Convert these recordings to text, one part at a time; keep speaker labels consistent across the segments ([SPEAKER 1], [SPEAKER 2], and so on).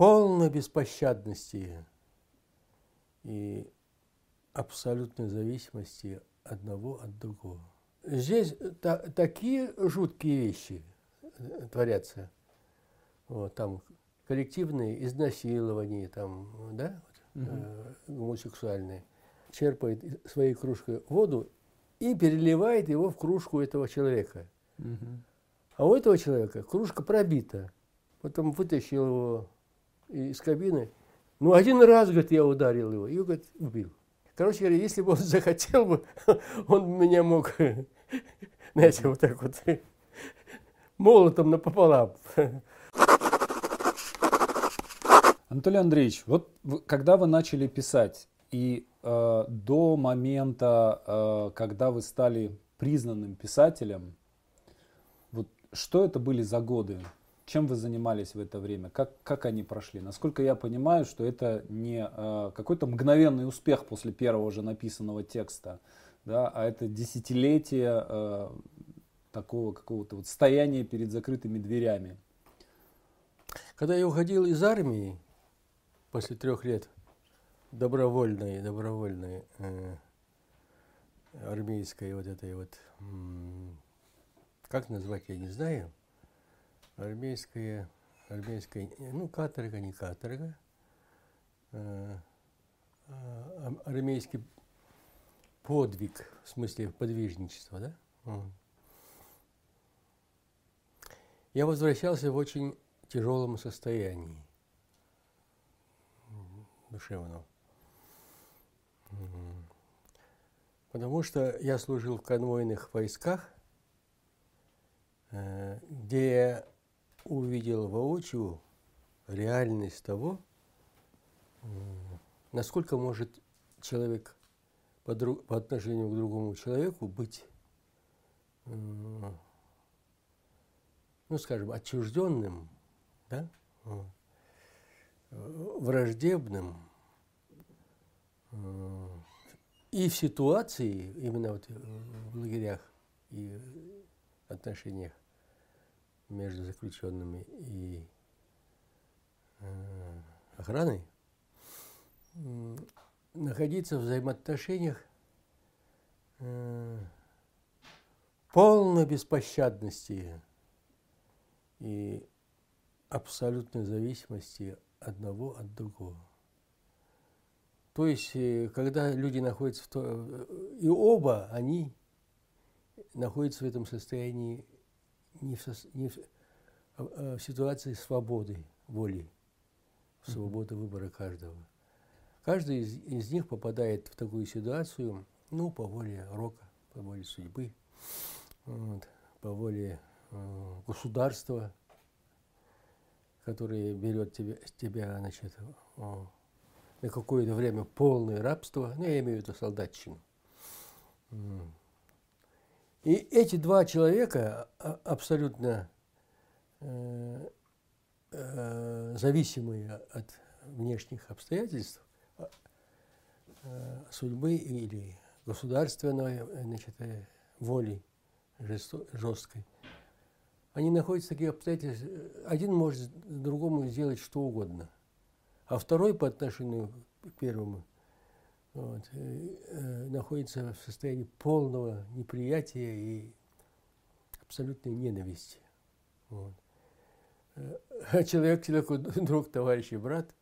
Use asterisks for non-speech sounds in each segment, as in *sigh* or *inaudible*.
[SPEAKER 1] полной беспощадности и абсолютной зависимости одного от другого. Здесь та, такие жуткие вещи э, творятся. Вот, там коллективные изнасилования, там, да, вот, э, гомосексуальные. Черпает своей кружкой воду и переливает его в кружку этого человека. А у этого человека кружка пробита. Потом вытащил его из кабины. Ну, один раз, говорит, я ударил его, и, говорит, убил. Короче говоря, если бы он *laughs* захотел бы, он меня мог, *laughs* знаете, вот так вот, *laughs* молотом напополам.
[SPEAKER 2] Анатолий Андреевич, вот когда вы начали писать, и э, до момента, э, когда вы стали признанным писателем, вот что это были за годы? Чем вы занимались в это время? Как, как они прошли? Насколько я понимаю, что это не э, какой-то мгновенный успех после первого же написанного текста, да, а это десятилетие э, такого какого-то вот стояния перед закрытыми дверями.
[SPEAKER 1] Когда я уходил из армии после трех лет добровольной, добровольной э, армейской вот этой вот, как назвать, я не знаю, армейская, армейская, ну, каторга, не каторга, э, а, армейский подвиг, в смысле подвижничества, да? Я возвращался в очень тяжелом состоянии душевном. Потому что я служил в конвойных войсках, э, где увидел воочию реальность того, насколько может человек по, друг, по отношению к другому человеку быть, ну, скажем, отчужденным, да, враждебным, и в ситуации, именно вот в лагерях и отношениях между заключенными и э, охраной, находиться в взаимоотношениях э, полной беспощадности и абсолютной зависимости одного от другого. То есть, э, когда люди находятся в то, и оба они находятся в этом состоянии не в, не в, а, а в ситуации свободы воли, свободы выбора каждого. Каждый из, из них попадает в такую ситуацию, ну, по воле рока, по воле судьбы, вот, по воле э, государства, которое берет тебя, тебя значит, э, на какое-то время полное рабство, ну, я имею в виду солдатчину. И эти два человека а, абсолютно э, э, зависимые от внешних обстоятельств, а, э, судьбы или государственной значит, воли жесткой, они находятся в таких обстоятельствах, один может другому сделать что угодно, а второй по отношению к первому вот, э, э, находится в состоянии полного неприятия и абсолютной ненависти. Вот. Э, *laughs* человек человеку *laughs* друг, товарищ и брат,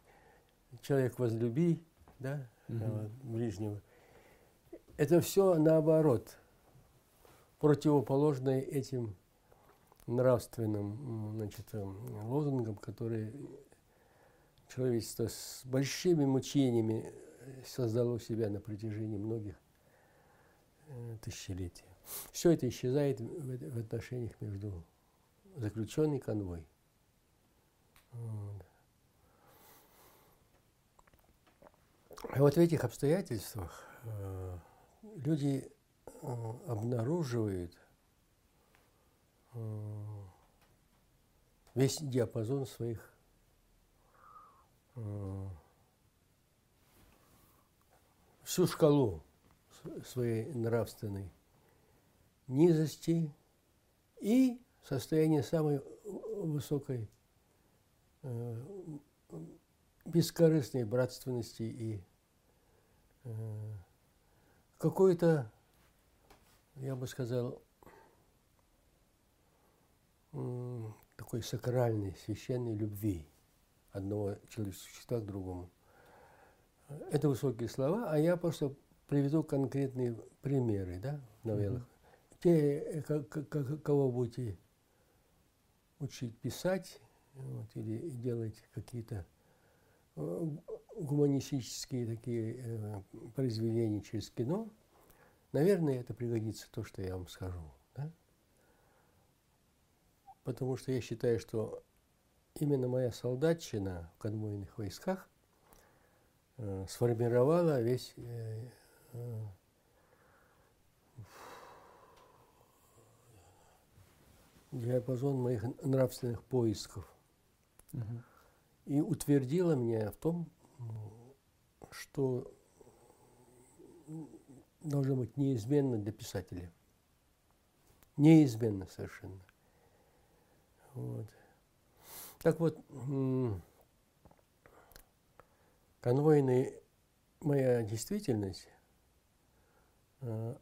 [SPEAKER 1] человек возлюби, да, угу. вот, ближнего. Это все наоборот, противоположное этим нравственным значит, лозунгам, которые человечество с большими мучениями создало себя на протяжении многих э, тысячелетий. Все это исчезает в, отношениях между заключенный конвой. Вот. И вот в этих обстоятельствах э, люди э, обнаруживают весь диапазон своих всю шкалу своей нравственной низости и состояние самой высокой э, бескорыстной братственности и э, какой-то, я бы сказал, такой сакральной, священной любви одного человеческого существа к другому. Это высокие слова, а я просто приведу конкретные примеры да, новеллах. Mm-hmm. Те, кого будете учить писать вот, или делать какие-то э, гуманистические такие э, произведения через кино, наверное, это пригодится то, что я вам скажу. Да? Потому что я считаю, что именно моя солдатчина в конвойных войсках сформировала весь э, э, диапазон моих нравственных поисков. Угу. И утвердила меня в том, что должно быть неизменно для писателя. Неизменно совершенно. Вот. Так вот, конвойная моя действительность э,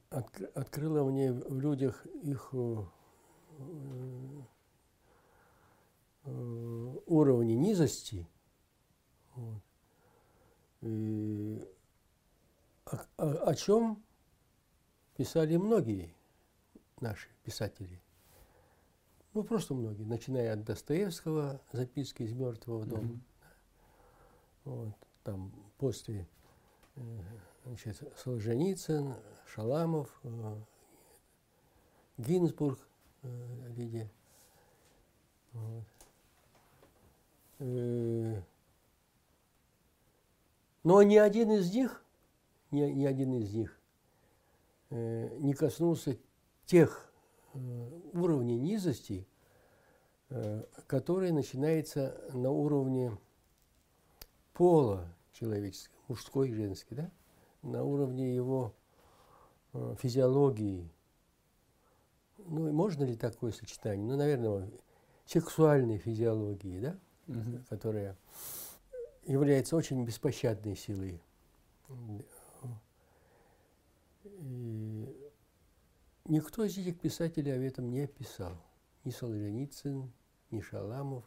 [SPEAKER 1] открыла мне в людях их э, э, уровни низости. Вот. И о, о, о чем писали многие наши писатели. Ну, просто многие, начиная от Достоевского, записки из мертвого дома. Mm-hmm. Вот, там после э, значит, Солженицын, Шаламов, э, Гинзбург, э, Лидия. Вот. Но ни один из них, ни, ни один из них не коснулся тех Э, уровне низости, который начинается на уровне пола человеческого, мужской и женский, да? на уровне его э, физиологии. Ну, можно ли такое сочетание? Ну, наверное, сексуальной физиологии, да? Угу. которая является очень беспощадной силой. И Никто из этих писателей об этом не писал. Ни Солженицын, ни Шаламов.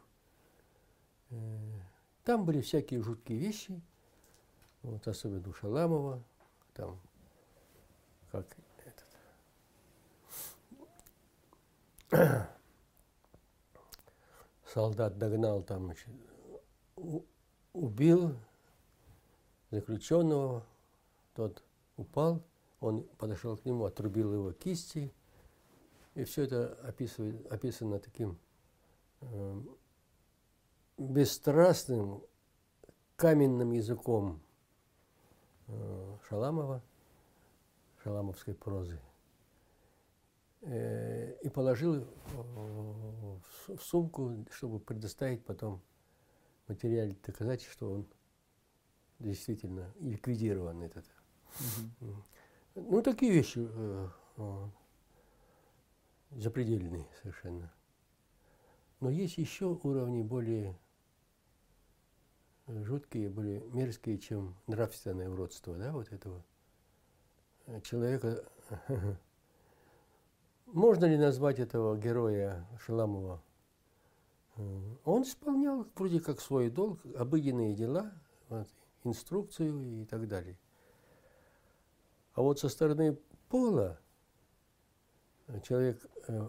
[SPEAKER 1] Э, там были всякие жуткие вещи, вот особенно у Шаламова, там, как этот, *coughs* солдат догнал там, убил заключенного, тот упал, он подошел к нему, отрубил его кисти, и все это описывает, описано таким э, бесстрастным, каменным языком Шаламова, шаламовской прозы, э, и положил в, в сумку, чтобы предоставить потом материал доказать, что он действительно ликвидирован этот. Угу. Ну, такие вещи э, э, запредельные совершенно. Но есть еще уровни более жуткие, более мерзкие, чем нравственное уродство, да, вот этого человека. *laughs* Можно ли назвать этого героя Шаламова? Он исполнял вроде как свой долг, обыденные дела, вот, инструкцию и так далее. А вот со стороны пола человек э,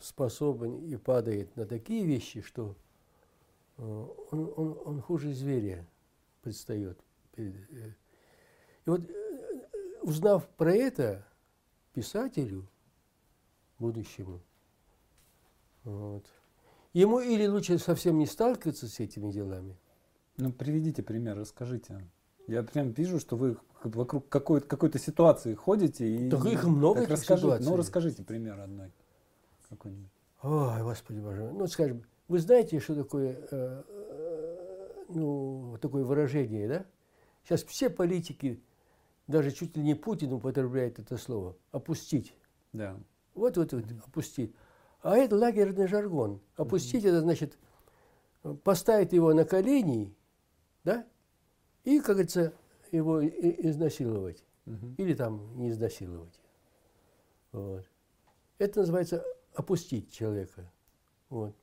[SPEAKER 1] способен и падает на такие вещи, что э, он, он, он хуже зверя предстает. Э. И вот узнав про это писателю будущему, вот, ему или лучше совсем не сталкиваться с этими делами.
[SPEAKER 2] Ну, приведите пример, расскажите. Я прям вижу, что вы вокруг какой-то, какой-то ситуации ходите. И,
[SPEAKER 1] так их много так
[SPEAKER 2] расскажите, ситуаций. Ну, расскажите пример одной.
[SPEAKER 1] Какой-нибудь. Ой, Господи Боже. Ну, скажем, вы знаете, что такое, э, ну, такое выражение, да? Сейчас все политики, даже чуть ли не Путин употребляет это слово. Опустить.
[SPEAKER 2] Да.
[SPEAKER 1] Вот, вот, вот, опустить. А это лагерный жаргон. Опустить mm-hmm. это значит поставить его на колени – да, и, как говорится, его изнасиловать.
[SPEAKER 2] Мгм.
[SPEAKER 1] Или там не изнасиловать. Вот. Это называется опустить человека. Вот.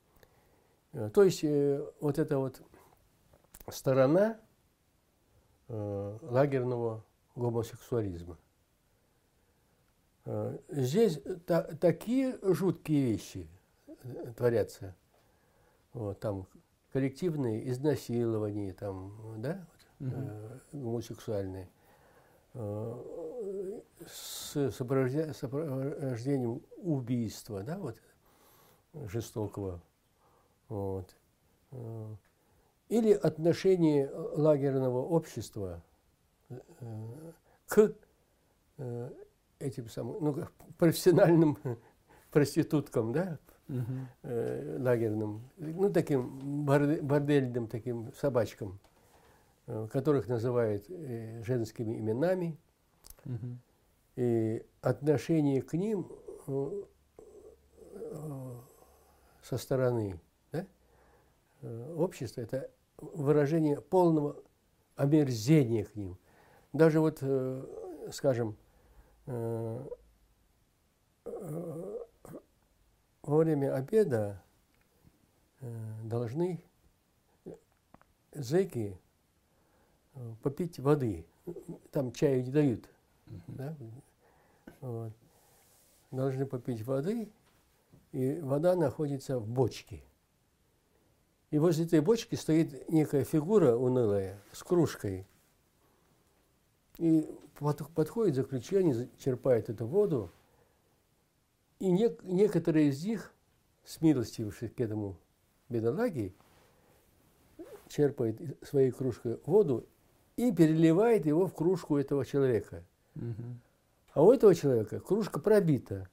[SPEAKER 1] Э, То есть э, вот эта вот сторона э, лагерного гомосексуализма. Здесь та- такие жуткие вещи творятся. Вот, там коллективные изнасилования, там, да,
[SPEAKER 2] Мгм.
[SPEAKER 1] э, гомосексуальные, э, с сопровождением убийства, да, вот, жестокого. Вот. Э, Или отношение лагерного общества э, к э, этим самым, ну, профессиональным *laughs* проституткам, да, э, лагерным, ну, таким борде- бордельным таким собачкам, э, которых называют э, женскими именами,
[SPEAKER 2] Мгм.
[SPEAKER 1] и отношение к ним э, э, со стороны э, общества – это выражение полного омерзения к ним. Даже вот, э, скажем, э, э, во время обеда э, должны зэки э, попить воды. Там чаю не дают. Да? Вот. Должны попить воды, и вода находится в бочке. И возле этой бочки стоит некая фигура унылая с кружкой. И под- подходит заключение, за- черпает эту воду, и нек- некоторые из них, смилостившись к этому бедолаге, черпает своей кружкой воду и переливает его в кружку этого человека.
[SPEAKER 2] Мгм.
[SPEAKER 1] А у этого человека кружка пробита.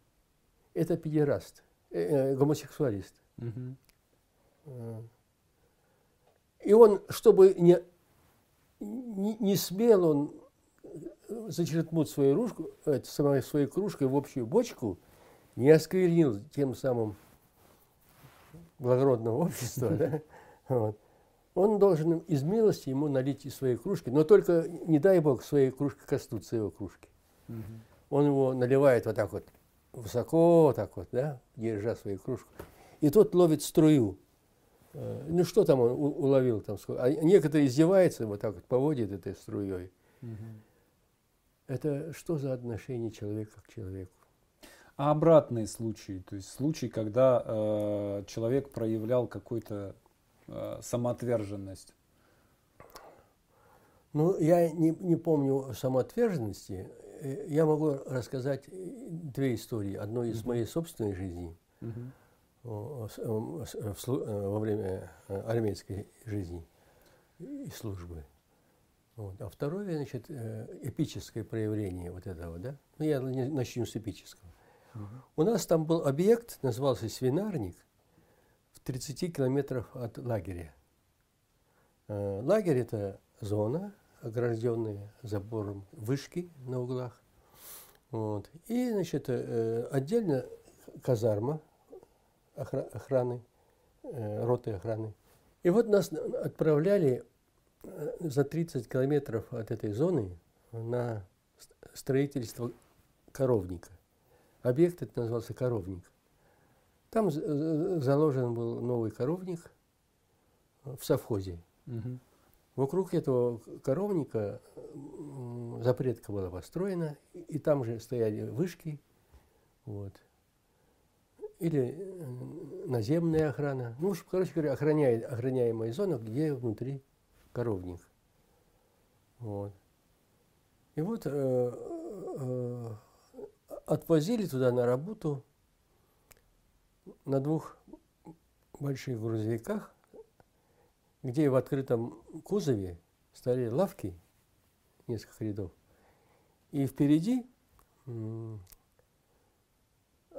[SPEAKER 1] Это педераст, э, э, гомосексуалист.
[SPEAKER 2] Мгм.
[SPEAKER 1] И он, чтобы не, не, не смел он э, зачерпнуть свою, ружку, это, своей кружкой в общую бочку, не осквернил тем самым благородного *laughs* общества, да, вот. он должен из милости ему налить из своей кружки, но только, не дай бог, своей кружки коснуться его кружки.
[SPEAKER 2] Мгм.
[SPEAKER 1] Он его наливает вот так вот, высоко вот так вот, да, держа свою кружку. И тот ловит струю. Э, Ну что там он уловил там? А некоторые издеваются, вот так вот поводит этой струей.
[SPEAKER 2] Мгм.
[SPEAKER 1] Это что за отношение человека к человеку?
[SPEAKER 2] А обратные случаи, то есть случаи, когда э, человек проявлял какую-то э, самоотверженность.
[SPEAKER 1] Ну, я не, не помню самоотверженности. Э, Я могу рассказать э, две истории. Одну из
[SPEAKER 2] Мгм.
[SPEAKER 1] моей собственной жизни
[SPEAKER 2] Мгм.
[SPEAKER 1] Э, э, во время э, армейской жизни и службы. Вот. А второе, значит, эпическое проявление вот этого, да? Ну, я начну с эпического.
[SPEAKER 2] Мгм.
[SPEAKER 1] У нас там был объект, назывался свинарник, в 30 километрах от лагеря. Лагерь – это зона, огражденная забором вышки на углах. Вот. И, значит, отдельно казарма охраны, э, роты охраны. И вот нас отправляли э, за 30 километров от этой зоны на ст- строительство коровника. Объект этот назывался коровник. Там заложен был новый коровник в совхозе.
[SPEAKER 2] Мгм.
[SPEAKER 1] Вокруг этого коровника запретка была построена, и там же стояли вышки, вот. Или э, наземная охрана. Ну, короче говоря, охраняет, охраняемая зона, где внутри коровник. Вот. И вот э, э, отвозили туда на работу на двух больших грузовиках, где в открытом кузове стояли лавки, несколько рядов, и впереди,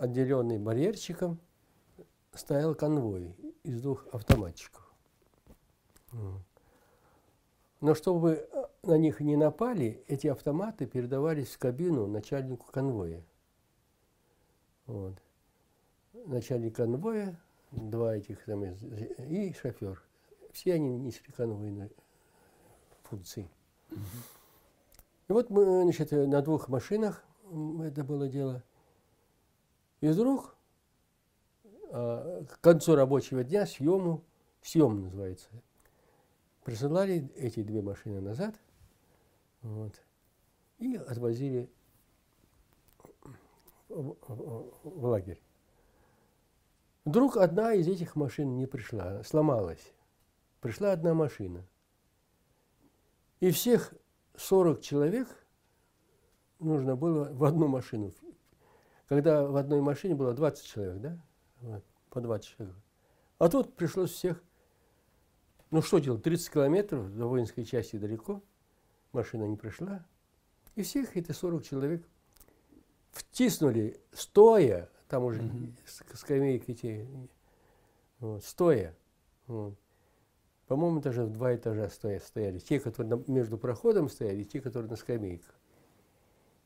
[SPEAKER 1] отделенный барьерчиком, стоял конвой из двух автоматчиков. Но чтобы э, на них не напали, эти автоматы передавались в кабину начальнику конвоя. Вот. Начальник конвоя, два этих там, и шофер. Все они несли конвойную функций. И вот мы, значит, на двух машинах это было дело. И вдруг а, к концу рабочего дня съему, съем называется, присылали эти две машины назад вот, и отвозили в, в лагерь. Вдруг одна из этих машин не пришла, сломалась. Пришла одна машина. И всех 40 человек нужно было в одну машину. Когда в одной машине было 20 человек, да? Вот, по 20 человек. А тут пришлось всех ну что делать, 30 километров до воинской части далеко, машина не пришла. И всех эти 40 человек втиснули, стоя, там уже угу. скамейки эти, вот, стоя. Вот. По-моему, даже в два этажа стоя, стояли. Те, которые между проходом стояли, и те, которые на скамейках.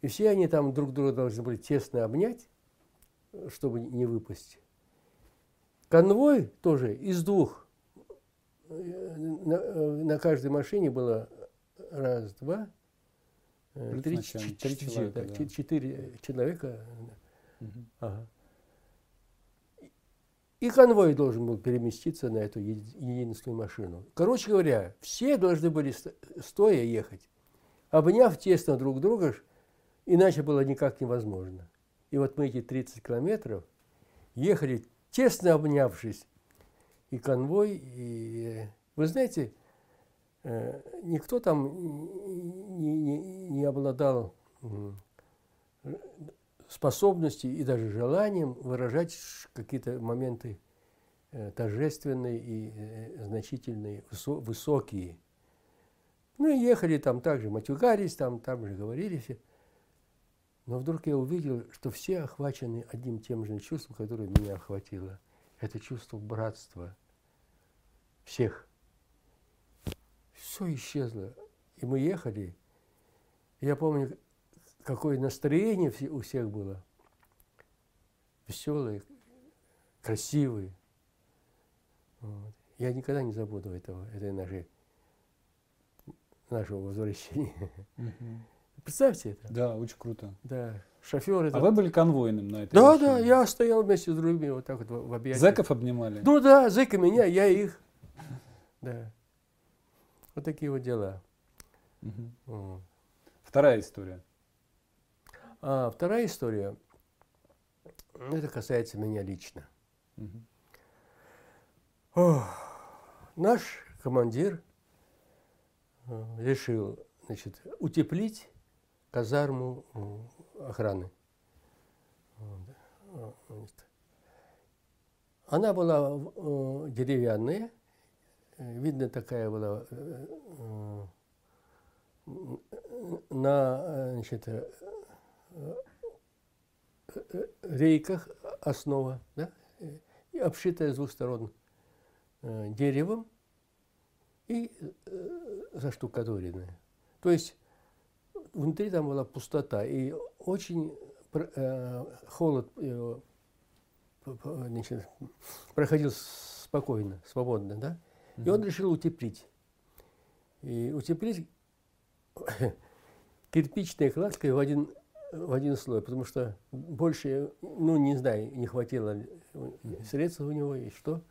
[SPEAKER 1] И все они там друг друга должны были тесно обнять, чтобы не выпасть. Конвой тоже из двух на, на каждой машине было раз, два, э, три, четыре, три человека, да. четыре человека. Угу. Ага. И конвой должен был переместиться на эту единственную машину. Короче говоря, все должны были стоя ехать, обняв тесно друг друга, иначе было никак невозможно. И вот мы эти 30 километров ехали, тесно обнявшись, и конвой, и вы знаете, э, никто там не, не, не обладал способностью и даже желанием выражать какие-то моменты э, торжественные и э, значительные, высокие. Ну и ехали там также, матюгались, там, там же говорили все. Но вдруг я увидел, что все охвачены одним тем же чувством, которое меня охватило. Это чувство братства всех. Все исчезло. И мы ехали. Я помню, какое настроение у всех было. Веселые, красивые. Вот. Я никогда не забуду этого, этой нашей, нашего возвращения. Угу. Представьте это.
[SPEAKER 2] Да, очень круто.
[SPEAKER 1] Да. Шофер это...
[SPEAKER 2] А вы были конвойным на этой
[SPEAKER 1] Да,
[SPEAKER 2] машине?
[SPEAKER 1] да, я стоял вместе с другими вот так вот в объятиях.
[SPEAKER 2] Зэков обнимали?
[SPEAKER 1] Ну да, зэка меня, я их. Да. Вот такие вот дела.
[SPEAKER 2] Угу. Вторая история.
[SPEAKER 1] А вторая история, это касается меня лично. Угу. Ох, наш командир э, решил значит, утеплить казарму охраны. Она была э, деревянная, Э, видно, такая была э, на значит, рейках основа, да, и обшитая с двух сторон деревом и заштукатуренная. То есть внутри там была пустота и очень холод значит, проходил спокойно, свободно, да? И он решил утеплить. И утеплить *coughs* кирпичной кладкой в один, в один слой, потому что больше, ну, не знаю, не хватило средств у него и что.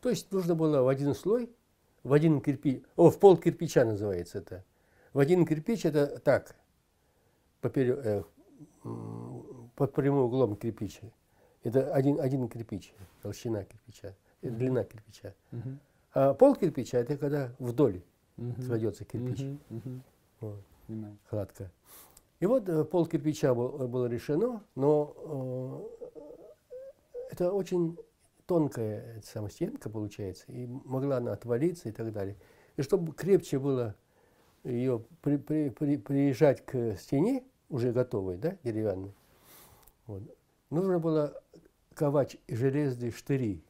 [SPEAKER 1] То есть нужно было в один слой, в один кирпич, о, в пол кирпича называется это. В один кирпич это так, поперек, э, под прямым углом кирпича. Это один, один кирпич, толщина кирпича, длина кирпича. Uh-huh. А пол кирпича это когда вдоль угу. кладется кирпич. Угу, угу. Вот. Кладка. И вот э, пол кирпича был, было решено, но э, это очень тонкая сама стенка получается, и могла она отвалиться и так далее. И чтобы крепче было ее при, при, при, приезжать к стене, уже готовой, да, деревянной, вот, нужно было ковать железные штыри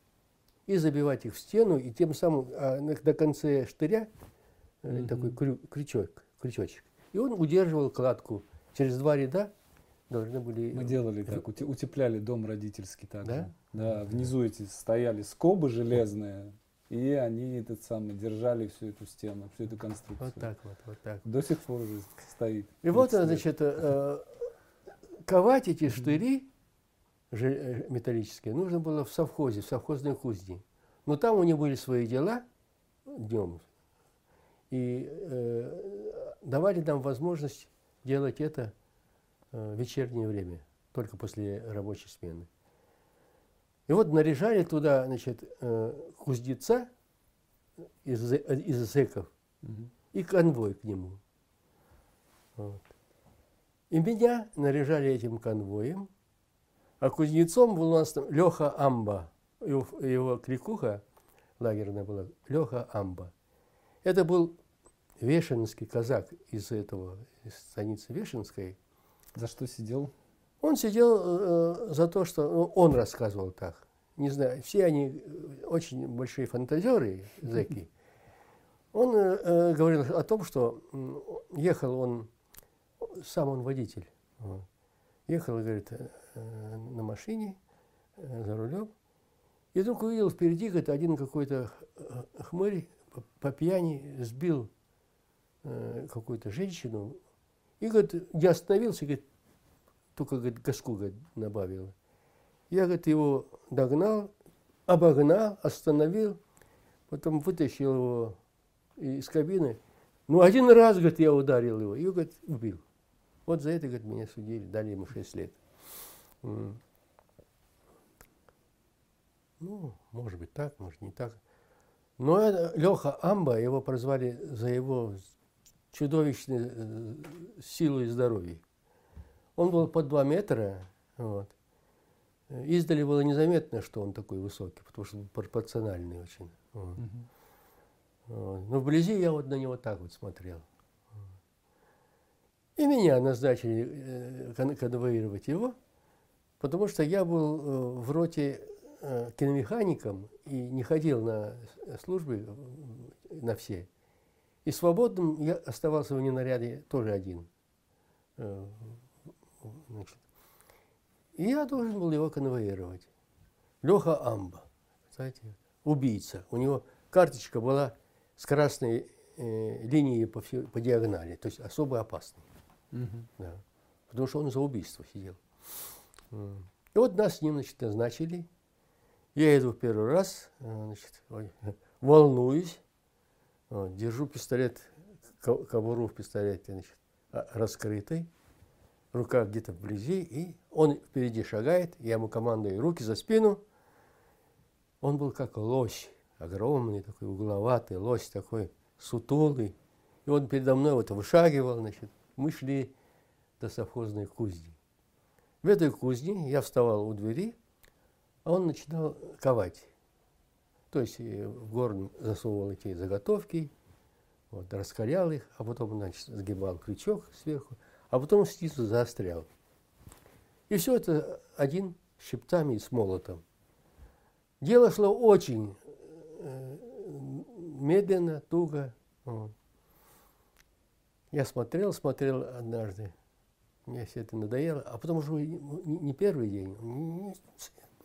[SPEAKER 1] и забивать их в стену, и тем самым а, на, конце штыря mm-hmm. такой крю, крючок, крючочек. И он удерживал кладку. Через два ряда должны были...
[SPEAKER 2] Мы делали так, утепляли дом родительский так да? Да, внизу эти стояли скобы железные, И они этот самый держали всю эту стену, всю эту конструкцию.
[SPEAKER 1] Вот так вот, вот так.
[SPEAKER 2] До сих пор уже стоит.
[SPEAKER 1] И вот,
[SPEAKER 2] 30 лет.
[SPEAKER 1] значит, э, ковать эти штыри э, металлические нужно было в совхозе, в совхозной кузне. Но там у них были свои дела днем. И э, давали нам возможность делать это э, в вечернее время, только после рабочей смены. И вот наряжали туда, значит, э, кузнеца из, из зэков и конвой к нему. Вот. И меня наряжали этим конвоем, а кузнецом был у нас Леха Амба. Его, его кликуха лагерная была Леха Амба. Это был Вешенский казак из этого, из станицы Вешенской.
[SPEAKER 2] За что сидел?
[SPEAKER 1] Он сидел э, за то, что ну, он рассказывал так. Не знаю, все они э, очень большие фантазеры, зэки. Он э, э, говорил о том, что ехал он, сам он водитель, ехал, говорит, э, э, на машине э, за рулем, и вдруг увидел впереди, говорит, один какой-то э, хмырь по, пьяни сбил э, какую-то женщину, и, говорит, не остановился, говорит, только, говорит, газку говорит, набавил. Я, говорит, его догнал, обогнал, остановил, потом вытащил его из кабины. Ну, один раз, говорит, я ударил его, и, говорит, убил. Вот за это, говорит, меня судили, дали ему 6 лет. Ну, может быть так, может не так. Но Леха Амба, его прозвали за его чудовищную э, силу и здоровье. Он был под 2 метра, вот. Издали было незаметно, что он такой высокий, потому что он пропорциональный очень. вот.
[SPEAKER 2] Мгм.
[SPEAKER 1] Вот. Но вблизи я вот на него так вот смотрел. И меня назначили э, кон- конвоировать его, потому что я был э, в роте э, киномехаником и не ходил на службы на все. И свободным я оставался в ненаряде тоже один. Э, значит. И я должен был его конвоировать. Леха Амба, знаете, убийца. У него карточка была с красной э, линией по, по диагонали, то есть особо опасный.
[SPEAKER 2] Мгм.
[SPEAKER 1] Да. Потому что он за убийство сидел. И вот нас с ним, значит, назначили. Я иду в первый раз, э, значит, волнуюсь, вот, держу пистолет, ко- кобуру в пистолете, значит, а- раскрытой, рука где-то вблизи, и он впереди шагает, я ему командую руки за спину. Он был как лось, огромный такой, угловатый лось такой, сутулый. И он передо мной вот вышагивал, значит, мы шли до совхозной кузни. В этой кузне я вставал у двери, а он начинал ковать. То есть э, в горн засовывал эти заготовки, вот, раскалял их, а потом, значит, сгибал крючок сверху, а потом снизу заострял. И все это один щипцами и с молотом. Дело шло очень э, медленно, туго. Я смотрел, смотрел однажды. Мне все это надоело. А потом уже не, первый день. не-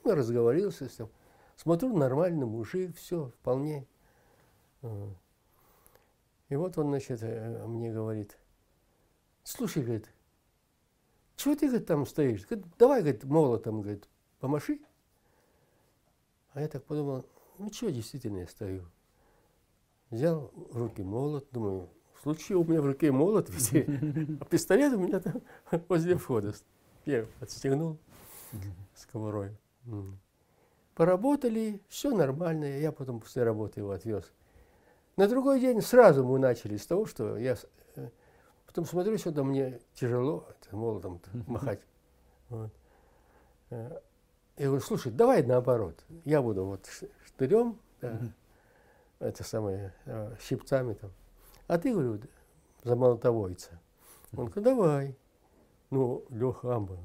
[SPEAKER 1] ну, разговорился с ним. Смотрю, нормальный мужик, все, вполне. И вот он, значит, э, мне говорит, слушай, говорит, чего ты говорит, там стоишь? Говорит, давай, говорит, молотом, говорит, помаши. А я так подумал, ну что, действительно я стою. Взял в руки молот, думаю, в случае у меня в руке молот висит, а пистолет у меня там возле входа. Я отстегнул с кобурой. М. Поработали, все нормально, я потом после работы его отвез. На другой день сразу мы начали с того, что я э, потом смотрю, что-то мне тяжело молотом *laughs* махать. Вот. Э, Я говорю, слушай, давай наоборот, я буду вот штырем, да, это самое, э, щипцами там. А ты, говорю, за молотовойца. Он говорит, давай. Ну, Леха Амба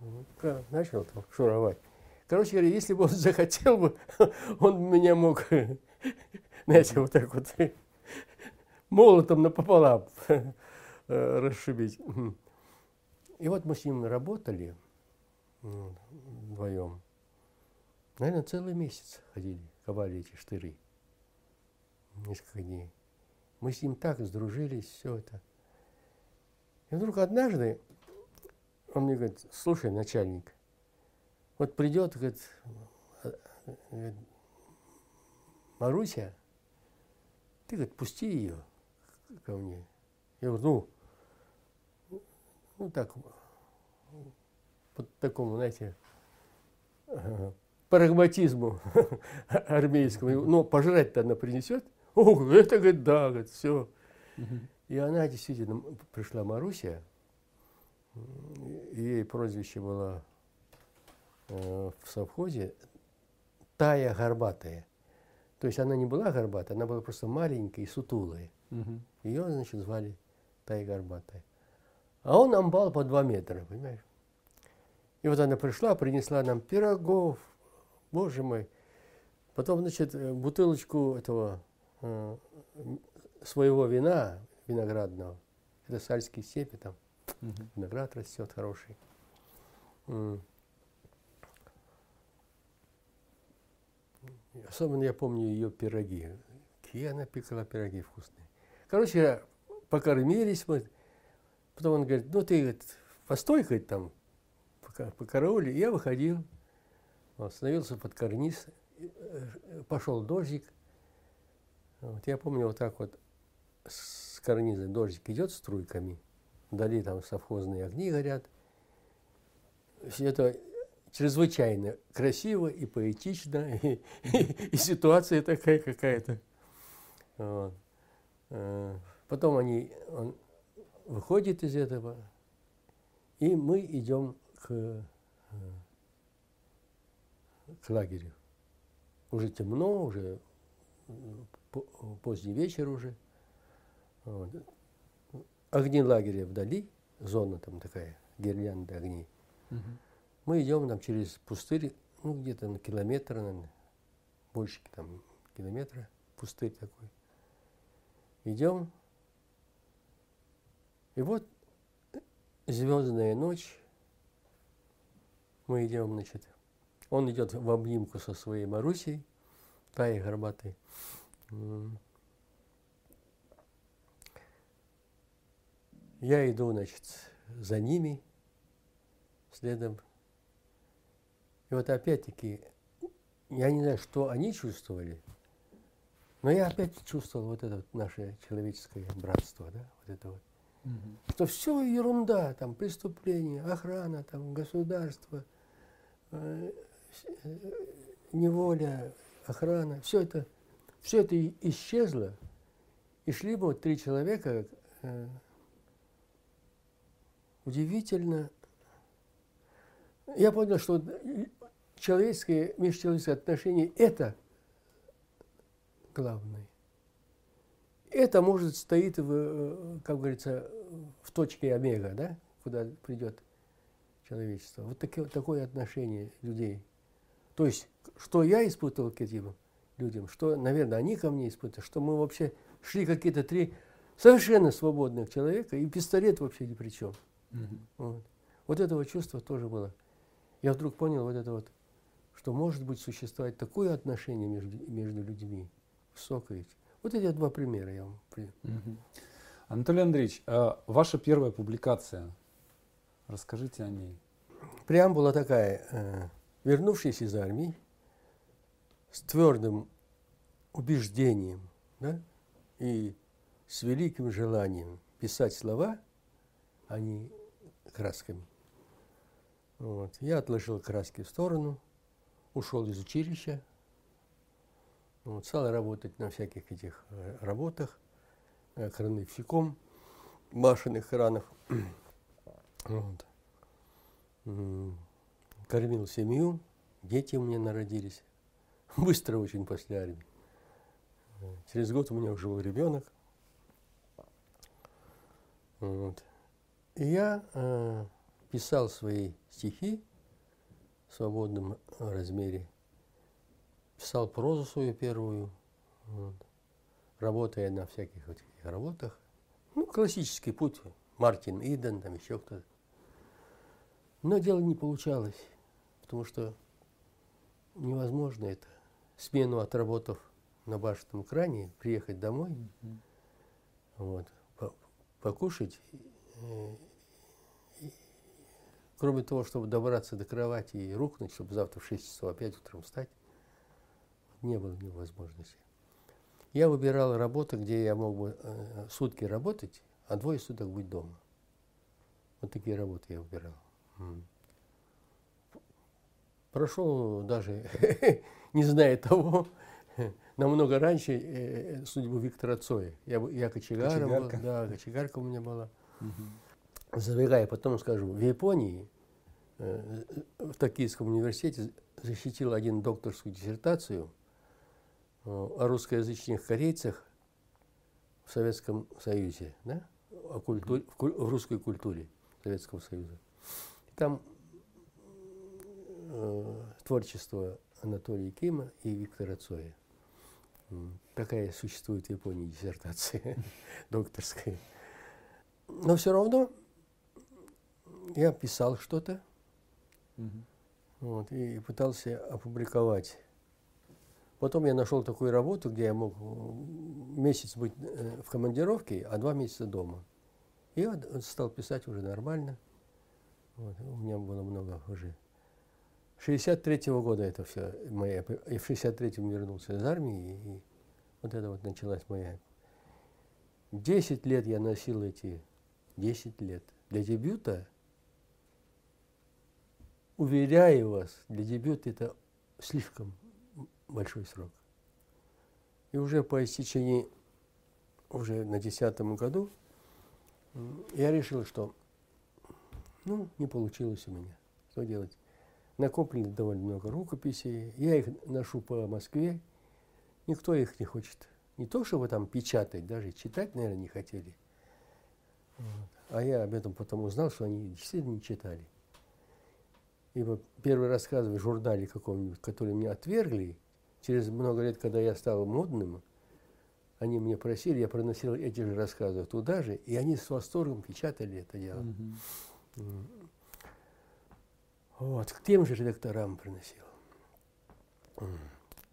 [SPEAKER 1] ну, начал там шуровать. Короче говоря, если бы он *laughs* захотел бы, он меня мог, *laughs* знаете, вот так вот молотом напополам э, расшибить. И вот мы с ним работали м, вдвоем. Наверное, целый месяц ходили, ковали эти штыры. несколько дней. Мы с ним так сдружились, все это. И вдруг однажды он мне говорит, слушай, начальник, вот придет, говорит, говорит Маруся, ты, говорит, пусти ее ко мне. Я говорю, ну, ну так, по такому, знаете, прагматизму *laughs* армейскому. Но пожрать-то она принесет. О, это, говорит, да, говорит, все. И она действительно пришла Маруся, ей прозвище было э, в совхозе Тая Горбатая. То есть она не была горбатая, она была просто маленькая и сутулая. Угу. Ее, значит, звали Тая Горбатая. А он амбал по два метра, понимаешь? И вот она пришла, принесла нам пирогов, боже мой. Потом, значит, э, бутылочку этого э, своего вина виноградного. Это сальские степи, там угу. виноград растет хороший. Особенно я помню ее пироги. Какие она пекла пироги вкусные. Короче, покормились мы. Потом он говорит, ну ты говорит, постой хоть там, по, по карауле. Я выходил, остановился под карниз, э, пошел дождик. Вот я помню вот так вот с карниза дождик идет струйками, вдали там совхозные огни горят. Все это чрезвычайно красиво и поэтично, и, *laughs* и, и ситуация такая какая-то. Вот. Э, потом они, он выходит из этого, и мы идем к, э, к лагерю. Уже темно, уже поздний вечер уже. Вот. Огни лагеря вдали, зона там такая, гирлянда огней. Угу. Мы идем там через пустырь, ну где-то на километр, наверное, больше там километра, пустырь такой. Идем, и вот звездная ночь, мы идем, значит, он идет в обнимку со своей Марусей, Таей Горбатой. Я иду, значит, за ними, следом и вот опять-таки, я не знаю, что они чувствовали, но я опять чувствовал вот это вот наше человеческое братство, да, вот это вот. Угу. Что все ерунда, там преступления, охрана, там государство, э, э, неволя, охрана, все это, все это исчезло, и шли бы вот три человека э, удивительно. Я понял, что человеческие, межчеловеческие отношения – это главное. Это, может, стоит, в, как говорится, в точке омега, да, куда придет человечество. Вот такое, такое отношение людей. То есть, что я испытывал к этим людям, что, наверное, они ко мне испытывали, что мы вообще шли какие-то три совершенно свободных человека, и пистолет вообще ни при чем. Mm-hmm. Вот. вот этого чувства тоже было. Я вдруг понял вот это вот что может быть существовать такое отношение между, между людьми, высокое. Вот эти два примера я вам. Угу.
[SPEAKER 2] Анатолий Андреевич, а ваша первая публикация, расскажите о ней.
[SPEAKER 1] Преамбула такая, э, вернувшись из армии, с твердым убеждением да, и с великим желанием писать слова, а не красками. Вот. Я отложил краски в сторону – ушел из училища, вот, стал работать на всяких этих э, работах, э, крановщиком, башенных кранов. *clears throat* Вот. Кормил семью, дети у меня народились. *laughs* Быстро очень после армии. Через год у меня уже был ребенок. Вот. И я э, писал свои стихи свободном размере. Писал прозу свою первую, вот, работая на всяких вот этих работах. Ну, классический путь, Мартин Иден, там еще кто-то. Но дело не получалось, потому что невозможно это. Смену отработав на башенном кране, приехать домой,
[SPEAKER 2] Мгм.
[SPEAKER 1] вот, по- покушать. э, и- кроме того, чтобы добраться до кровати и рухнуть, чтобы завтра в 6 часов опять утром встать, не было ни возможности. Я выбирал работу, где я мог бы э, сутки работать, а двое суток быть дома. Вот такие работы я выбирал. М. Прошел даже, *laughs* не зная того, намного раньше э, судьбу Виктора Цоя. Я, я кочегаром был, да, кочегарка у меня была.
[SPEAKER 2] Мгм.
[SPEAKER 1] Забегая, потом скажу, в Японии, э, в Токийском университете защитил один докторскую диссертацию э, о русскоязычных корейцах в Советском Союзе, да? о культуре, в, в русской культуре Советского Союза. Там э, творчество Анатолия Кима и Виктора Цоя. Такая существует в Японии диссертация *laughs* докторская. Но все равно я писал что-то
[SPEAKER 2] Мгм.
[SPEAKER 1] вот, и пытался опубликовать. Потом я нашел такую работу, где я мог месяц быть э, в командировке, а два месяца дома. И я стал писать уже нормально. Вот, у меня было много уже. 63-го года это все моя. И в 63-м вернулся из армии, и, вот это вот началась моя. 10 лет я носил эти 10 лет. Для дебюта, уверяю вас, для дебюта это слишком большой срок. И уже по истечении, уже на десятом году, я решил, что ну, не получилось у меня. Что делать? Накоплено довольно много рукописей. Я их ношу по Москве. Никто их не хочет. Не то, чтобы там печатать, даже читать, наверное, не хотели. А я об этом потом узнал, что они действительно не читали. Ибо первый рассказ в журнале каком-нибудь, который меня отвергли, через много лет, когда я стал модным, они меня просили, я проносил эти же рассказы туда же, и они с восторгом печатали это дело. М. Вот, к тем же редакторам приносил.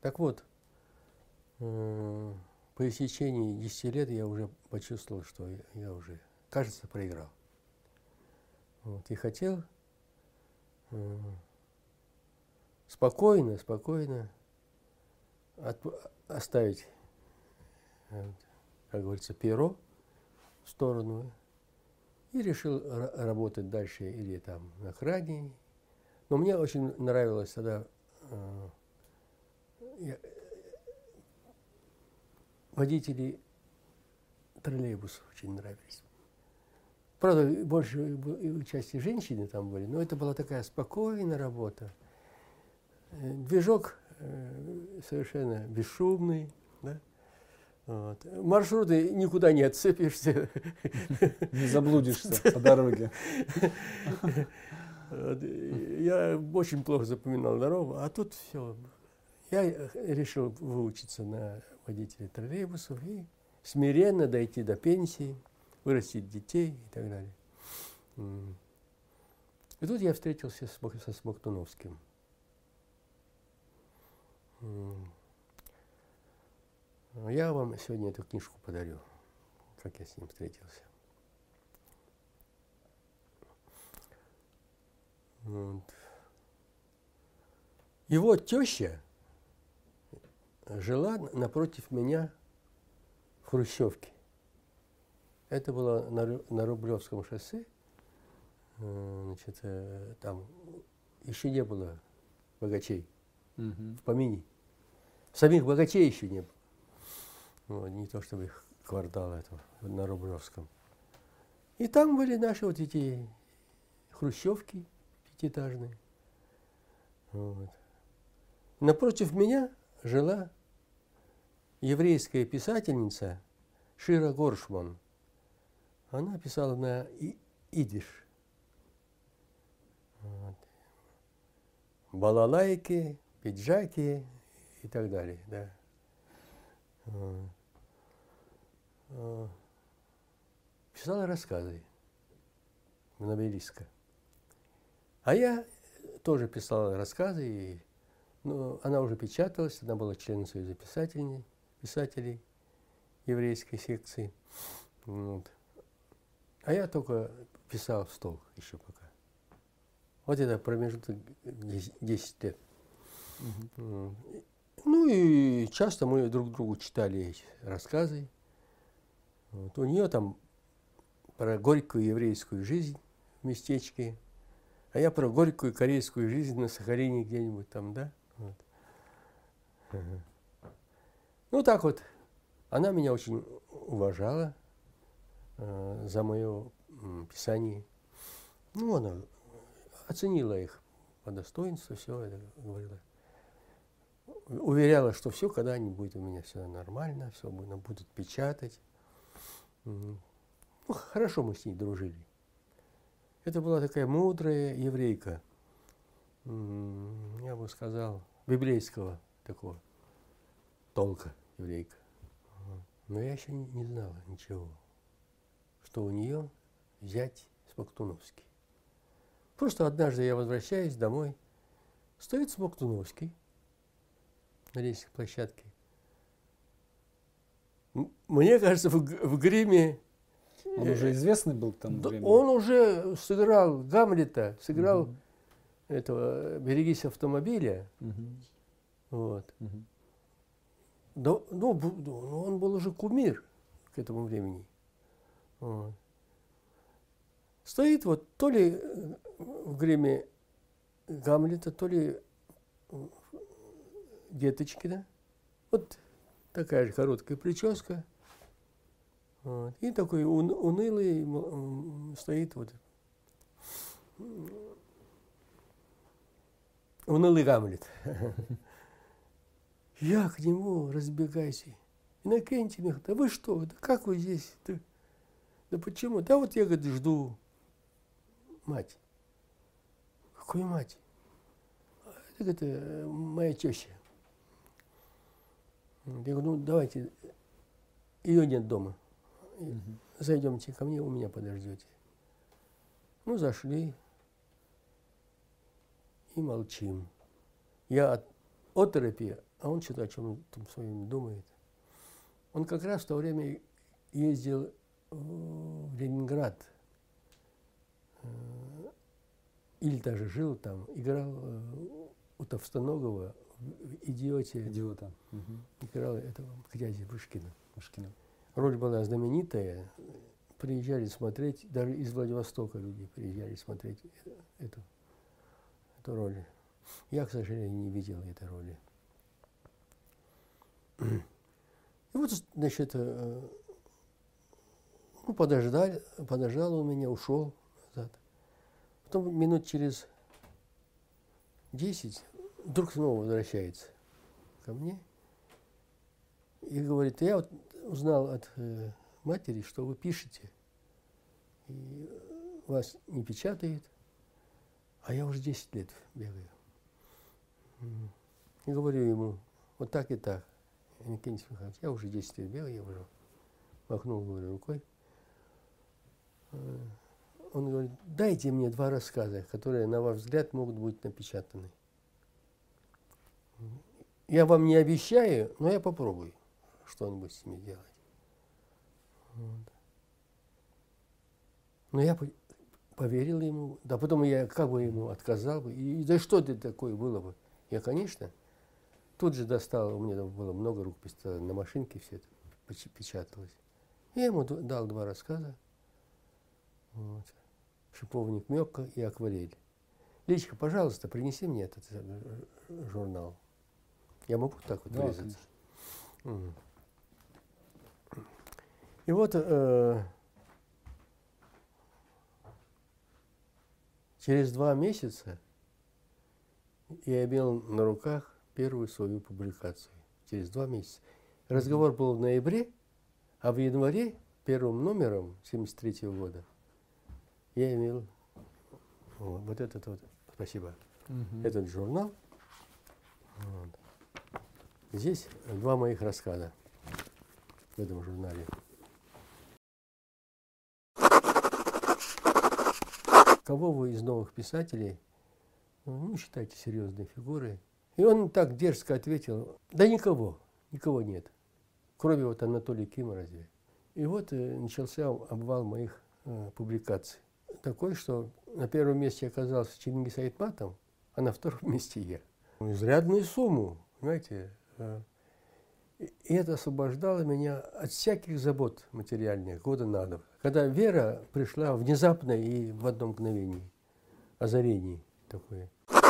[SPEAKER 1] Так вот, э, по истечении 10 лет я уже почувствовал, что я, я уже, кажется, проиграл. Вот, и хотел э, спокойно, спокойно отп- оставить, как говорится, перо в сторону и решил ра- работать дальше или там на кране. Но мне очень нравилось тогда э, я- водители троллейбусов очень нравились. Правда, больше части женщины там были, но это была такая спокойная работа. Э, Движок совершенно бесшумный, да? Вот. Маршруты никуда не отцепишься.
[SPEAKER 2] Не заблудишься по дороге.
[SPEAKER 1] Я очень плохо запоминал дорогу, а тут все. Я решил выучиться на водителя троллейбусов и смиренно дойти до пенсии, вырастить детей и так далее. И тут я встретился с со Смоктуновским. Я вам сегодня эту книжку подарю, как я с ним встретился. Вот. Его теща жила напротив меня в Хрущевке. Это было на, на Рублевском шоссе. Э, Значит, э, там еще не было богачей
[SPEAKER 2] Мгм.
[SPEAKER 1] в помине. Самих богачей еще не было. Вот, не то чтобы их квартал этого на Рублевском. И там были наши вот эти хрущевки пятиэтажные. Вот. Напротив меня жила еврейская писательница Шира Горшман. Она писала на и- идиш. Вот. Балалайки, пиджаки и так далее. Да. Вот. А, Писала рассказы, новеллистка. А я тоже писал рассказы, и, ну, она уже печаталась, она была членом Союза писателей, писателей еврейской секции. Вот. А я только писал в стол еще пока. Вот это промежуток 10 лет. Ну и часто мы друг другу читали рассказы. Вот. У нее там про горькую еврейскую жизнь в местечке, а я про горькую корейскую жизнь на Сахалине где-нибудь там, да? Вот. Ну так вот, она меня очень уважала э, за мое писание. Ну, она оценила их по достоинству, все это говорила. Уверяла, что все когда-нибудь у меня все нормально, все будут печатать. Ну, хорошо мы с ней дружили. Это была такая мудрая еврейка, я бы сказал, библейского такого толка еврейка. Но я еще не знала ничего, что у нее взять Смоктуновский. Просто однажды я возвращаюсь домой, стоит Смоктуновский на лестничной площадке. Мне кажется, в, в гриме...
[SPEAKER 2] Он уже известный был там
[SPEAKER 1] времени? Он уже сыграл Гамлета, сыграл угу. этого «Берегись автомобиля». Угу. Вот. Угу. Да, ну, ну, он был уже кумир к этому времени. Вот. Стоит вот то ли в гриме Гамлета, то ли Деточкина. Вот такая же короткая прическа. Вот. И такой ун, унылый стоит вот унылый Гамлет. *laughs* Я к нему разбегайся. Иннокентий Михайлович, да вы что, да как вы здесь? Да, да почему? Да вот я, говорит, жду мать. Какую мать? Это, говорит, э, моя теща. Я говорю, ну давайте, ее нет дома. Зайдемте ко мне, у меня подождете. Ну, зашли и молчим. Я от оторопи а он что-то о чем там своем думает. Он как раз в то время ездил в Ленинград, э, или даже жил там, играл э, у Товстоногова «Идиоте».
[SPEAKER 2] «Идиота».
[SPEAKER 1] Угу. Играл этого князя Пушкина. Пушкина. Роль была знаменитая. Приезжали смотреть, даже из Владивостока люди приезжали смотреть эту, эту роль. Я, к сожалению, не видел этой роли. И вот, значит, э, ну, подождали, подождал он меня, ушел назад. Потом минут через десять вдруг снова возвращается ко мне и говорит, я вот узнал от э, матери, что вы пишете, и вас не печатает, а я уже 10 лет бегаю. И говорю ему, вот так и так. Иннокентий Михайлович, я уже 10 лет бегаю, я уже махнул говорю, рукой. Э, он говорит, дайте мне два рассказа, которые, на ваш взгляд, могут быть напечатаны. Я вам не обещаю, но я попробую что-нибудь с ними делать. Но я поверил ему, да потом я как бы ему отказал бы, и да что это такое было бы? Я, конечно, Тут же достал, у меня там было много рукописей, на машинке все это печаталось. Я ему дал два рассказа. Вот. Шиповник Мёкка и Акварель. Личка, пожалуйста, принеси мне этот э, журнал. Я могу так вот да, вырезаться? Угу. И вот э, через два месяца я имел на руках первую свою публикацию через два месяца. Разговор был в ноябре, а в январе первым номером 73 года я имел вот, вот этот вот, спасибо, угу. этот журнал. Вот. Здесь два моих рассказа в этом журнале. Кого вы из новых писателей, ну, считайте серьезной фигурой, и он так дерзко ответил, да никого, никого нет. кроме вот Анатолия Кима разве. И вот э, начался обвал моих э, публикаций. Такой, что на первом месте оказался Чингис Айтматов, а на втором месте я. Изрядную сумму, понимаете. Э, и это освобождало меня от всяких забот материальных года на год. Когда вера пришла внезапно и в одно мгновение, озарение такое –